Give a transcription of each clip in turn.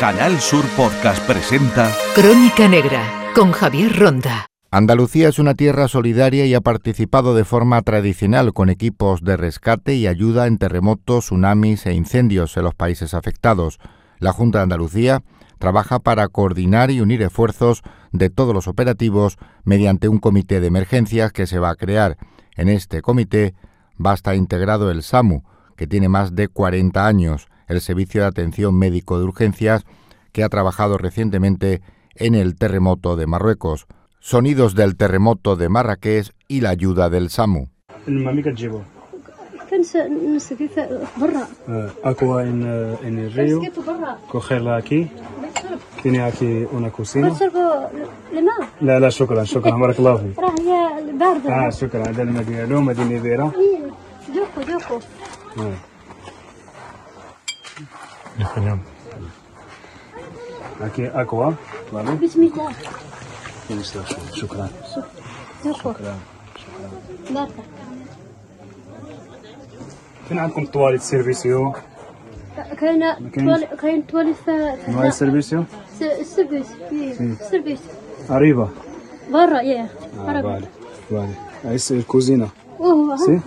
Canal Sur Podcast presenta Crónica Negra con Javier Ronda. Andalucía es una tierra solidaria y ha participado de forma tradicional con equipos de rescate y ayuda en terremotos, tsunamis e incendios en los países afectados. La Junta de Andalucía trabaja para coordinar y unir esfuerzos de todos los operativos mediante un comité de emergencias que se va a crear. En este comité va a estar integrado el SAMU, que tiene más de 40 años, el Servicio de Atención Médico de Urgencias, que ha trabajado recientemente en el terremoto de Marruecos. Sonidos del terremoto de Marrakech y la ayuda del SAMU. Agua en, en el río, cogerla aquí. Tiene aquí una cocina. لا لا شكرا شكرا بارك الله فيك راه هي باردة اه شكرا هذا الماء ديالو مدينه بيرة إيه، جوكو Español. Aquí, أكوا ¿vale? بسم الله. شكرا. شكرا. شكرا. فين عندكم الطواليت سيرفيسيو؟ كاين كاين طواليت في نوايا سيرفيسيو؟ سيرفيسيو سيرفيسيو. قريبة. برا ياه. قريبة. فالي. الكوزينة. اوه. سي؟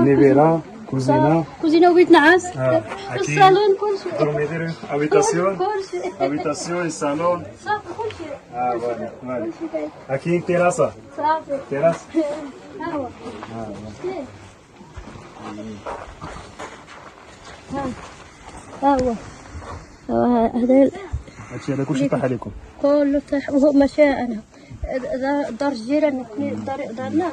نيفيرا. كوزينه كوزينه وبيت نعاس الصالون كل شيء دورميدير هابيتاسيون هابيتاسيون الصالون صافي كل شيء آه فوالا فوالا أكيد تيراسه صافي تيراس ها هو ها هو ها هو هذا هادشي هذا كلشي طاح عليكم كله طاح وهو ماشي أنا دار الجيران دارنا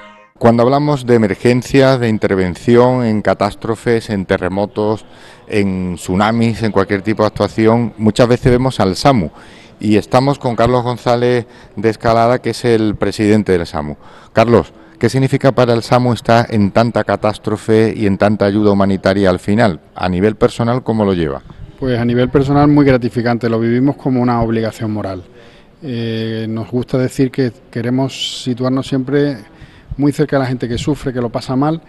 Cuando hablamos de emergencias, de intervención en catástrofes, en terremotos, en tsunamis, en cualquier tipo de actuación, muchas veces vemos al SAMU. Y estamos con Carlos González de Escalada, que es el presidente del SAMU. Carlos, ¿qué significa para el SAMU estar en tanta catástrofe y en tanta ayuda humanitaria al final? A nivel personal, ¿cómo lo lleva? Pues a nivel personal muy gratificante, lo vivimos como una obligación moral. Eh, nos gusta decir que queremos situarnos siempre muy cerca de la gente que sufre, que lo pasa mal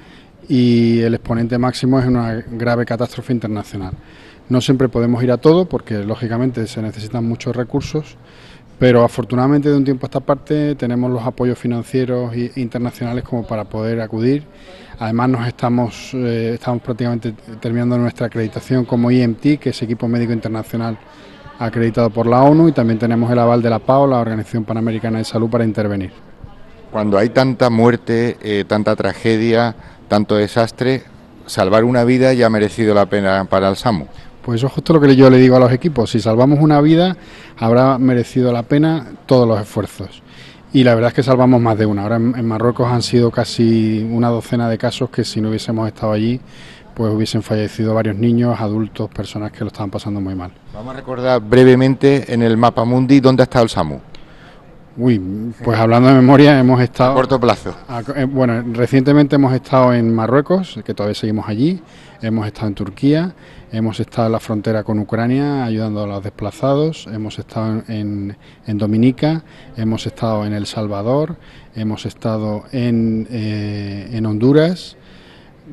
y el exponente máximo es una grave catástrofe internacional. No siempre podemos ir a todo porque lógicamente se necesitan muchos recursos, pero afortunadamente de un tiempo a esta parte tenemos los apoyos financieros e internacionales como para poder acudir. Además nos estamos, eh, estamos prácticamente terminando nuestra acreditación como IMT, que es equipo médico internacional acreditado por la ONU, y también tenemos el aval de la PAO, la Organización Panamericana de Salud, para intervenir. Cuando hay tanta muerte, eh, tanta tragedia, tanto desastre, salvar una vida ya ha merecido la pena para el SAMU. Pues eso es justo lo que yo le digo a los equipos. Si salvamos una vida, habrá merecido la pena todos los esfuerzos. Y la verdad es que salvamos más de una. Ahora en, Marruecos han sido casi una docena de casos que si no hubiésemos estado allí, pues hubiesen fallecido varios niños, adultos, personas que lo estaban pasando muy mal. Vamos a recordar brevemente en el mapa mundi dónde ha estado el SAMU. Uy, pues hablando de memoria, hemos A estado... corto plazo. A- eh, Bueno, recientemente hemos estado en Marruecos, que todavía seguimos allí, hemos estado en Turquía, hemos estado en la frontera con Ucrania ayudando a los desplazados, hemos estado en, en Dominica, hemos estado en El Salvador, hemos estado en, eh, en Honduras,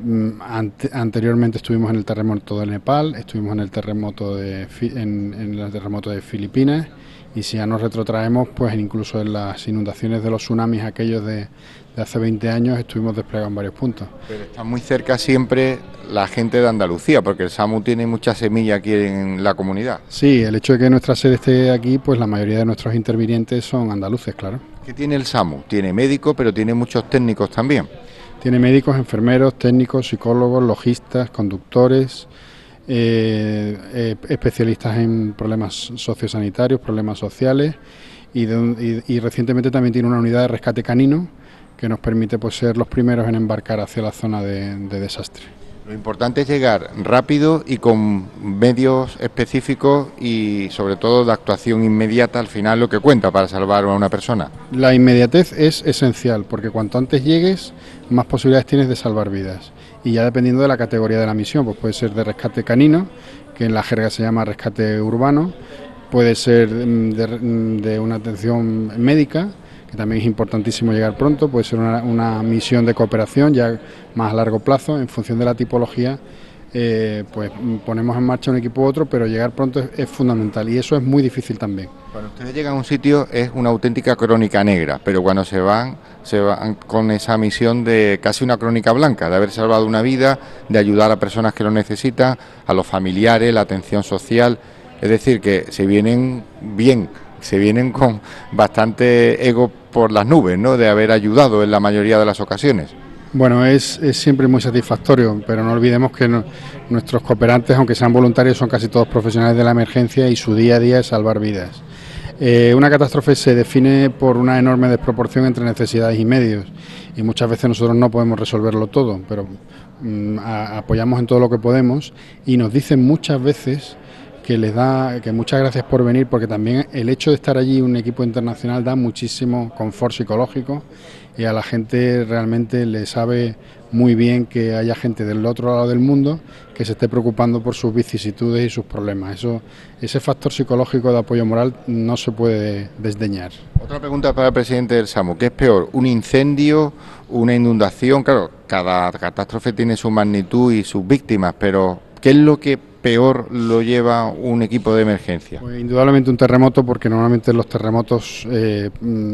Mm, ante- anteriormente estuvimos en el terremoto de Nepal, estuvimos en el terremoto de, Fi- en, en el terremoto de Filipinas y si ya nos retrotraemos, pues incluso en las inundaciones de los tsunamis aquellos de, de hace 20 años estuvimos desplegados en varios puntos. Pero está muy cerca siempre la gente de Andalucía, porque el SAMU tiene mucha semilla aquí en la comunidad. Sí, el hecho de que nuestra sede esté aquí, pues la mayoría de nuestros intervinientes son andaluces, claro. ¿Qué tiene el SAMU? Tiene médico, pero tiene muchos técnicos también. Tiene médicos, enfermeros, técnicos, psicólogos, logistas, conductores, eh, eh, especialistas en problemas sociosanitarios, problemas sociales y, y- recientemente también tiene una unidad de rescate canino que nos permite pues, ser los primeros en embarcar hacia la zona de desastre. Lo importante es llegar rápido y con medios específicos y sobre todo de actuación inmediata al final lo que cuenta para salvar a una persona. La inmediatez es esencial porque cuanto antes llegues más posibilidades tienes de salvar vidas y ya dependiendo de la categoría de la misión, pues puede ser de rescate canino, que en la jerga se llama rescate urbano, puede ser mm, mm, de, una atención médica, que también es importantísimo llegar pronto, puede ser una, misión de cooperación ya más a largo plazo, en función de la tipología, eh, pues mm, ponemos en marcha un equipo u otro, pero llegar pronto es, fundamental y eso es muy difícil también. Cuando ustedes llegan a un sitio es una auténtica crónica negra, pero cuando se van, se van con esa misión de casi una crónica blanca, de haber salvado una vida, de ayudar a personas que lo necesitan, a los familiares, la atención social. Es decir, que se vienen bien, se vienen con bastante ego por las nubes, ¿no? De haber ayudado en la mayoría de las ocasiones. Bueno, es, siempre muy satisfactorio, pero no olvidemos que nuestros cooperantes, aunque sean voluntarios, son casi todos profesionales de la emergencia y su día a día es salvar vidas. Eh, una catástrofe se define por una enorme desproporción entre necesidades y medios y muchas veces nosotros no podemos resolverlo todo, pero mm, apoyamos en todo lo que podemos y nos dicen muchas veces que les da que muchas gracias por venir porque también el hecho de estar allí un equipo internacional da muchísimo confort psicológico y a la gente realmente le sabe muy bien que haya gente del otro lado del mundo que se esté preocupando por sus vicisitudes y sus problemas. Eso, ese factor psicológico de apoyo moral no se puede desdeñar. Otra pregunta para el presidente del SAMU. ¿Qué es peor, un incendio, una inundación? Claro, cada catástrofe tiene su magnitud y sus víctimas, pero ¿qué es lo que peor lo lleva un equipo de emergencia? Pues indudablemente un terremoto, porque normalmente los terremotos, eh,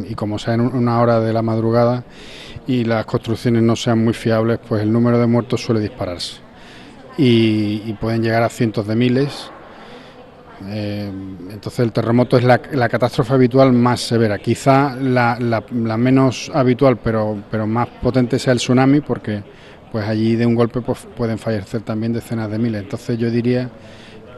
y como sea en una hora de la madrugada y las construcciones no sean muy fiables, pues el número de muertos suele dispararse. Y, pueden llegar a cientos de miles. Eh, entonces el terremoto es la, catástrofe habitual más severa. Quizá la, la, menos habitual, pero, pero más potente sea el tsunami, porque pues allí de un golpe pues, pueden fallecer también decenas de miles. Entonces yo diría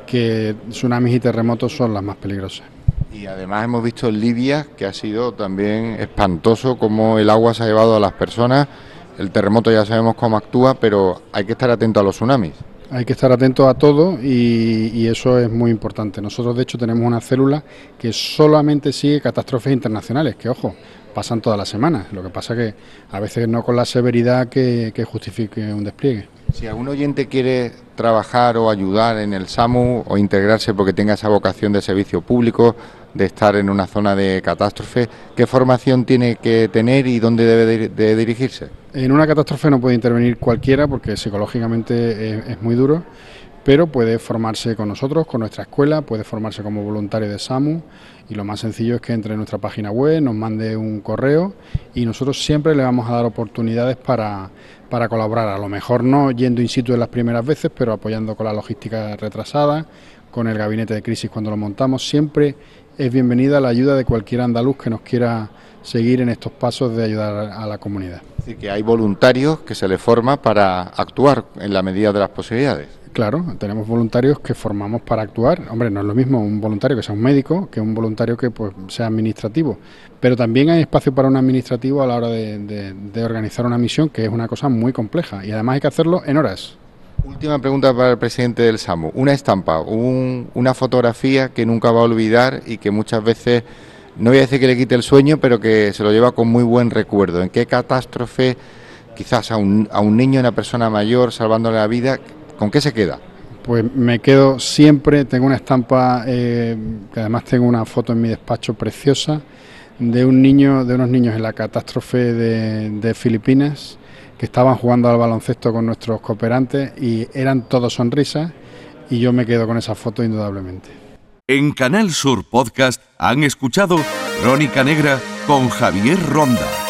que tsunamis y terremotos son las más peligrosas. Y además hemos visto en Libia que ha sido también espantoso cómo el agua se ha llevado a las personas. El terremoto ya sabemos cómo actúa, pero hay que estar atento a los tsunamis. Hay que estar atento a todo y, y, eso es muy importante. Nosotros de hecho tenemos una célula que solamente sigue catástrofes internacionales, que ojo, pasan todas las semanas. Lo que pasa que a veces no con la severidad que, justifique un despliegue. Si algún oyente quiere trabajar o ayudar en el SAMU o integrarse porque tenga esa vocación de servicio público, de estar en una zona de catástrofe, ¿qué formación tiene que tener y dónde debe de dirigirse? En una catástrofe no puede intervenir cualquiera porque psicológicamente es muy duro pero puede formarse con nosotros, con nuestra escuela, puede formarse como voluntario de SAMU y lo más sencillo es que entre en nuestra página web, nos mande un correo y nosotros siempre le vamos a dar oportunidades para, para colaborar, a lo mejor no yendo in situ en las primeras veces, pero apoyando con la logística retrasada, con el gabinete de crisis cuando lo montamos, siempre es bienvenida la ayuda de cualquier andaluz que nos quiera seguir en estos pasos de ayudar a la comunidad. Es decir, que hay voluntarios que se les forma para actuar en la medida de las posibilidades. Claro, tenemos voluntarios que formamos para actuar. Hombre, no es lo mismo un voluntario que sea un médico que un voluntario que pues, sea administrativo. Pero también hay espacio para un administrativo a la hora de, organizar una misión, que es una cosa muy compleja. Y además hay que hacerlo en horas. Última pregunta para el presidente del SAMU. Una estampa, una fotografía que nunca va a olvidar y que muchas veces, no voy a decir que le quite el sueño, pero que se lo lleva con muy buen recuerdo. ¿En qué catástrofe, quizás a un, a un niño, una persona mayor, salvándole la vida, ¿Con qué se queda? Pues me quedo siempre, tengo una estampa, eh, que además tengo una foto en mi despacho preciosa, de un niño, de unos niños en la catástrofe de, Filipinas, que estaban jugando al baloncesto con nuestros cooperantes y eran todos sonrisas y yo me quedo con esa foto indudablemente. En Canal Sur Podcast han escuchado Crónica Negra con Javier Ronda.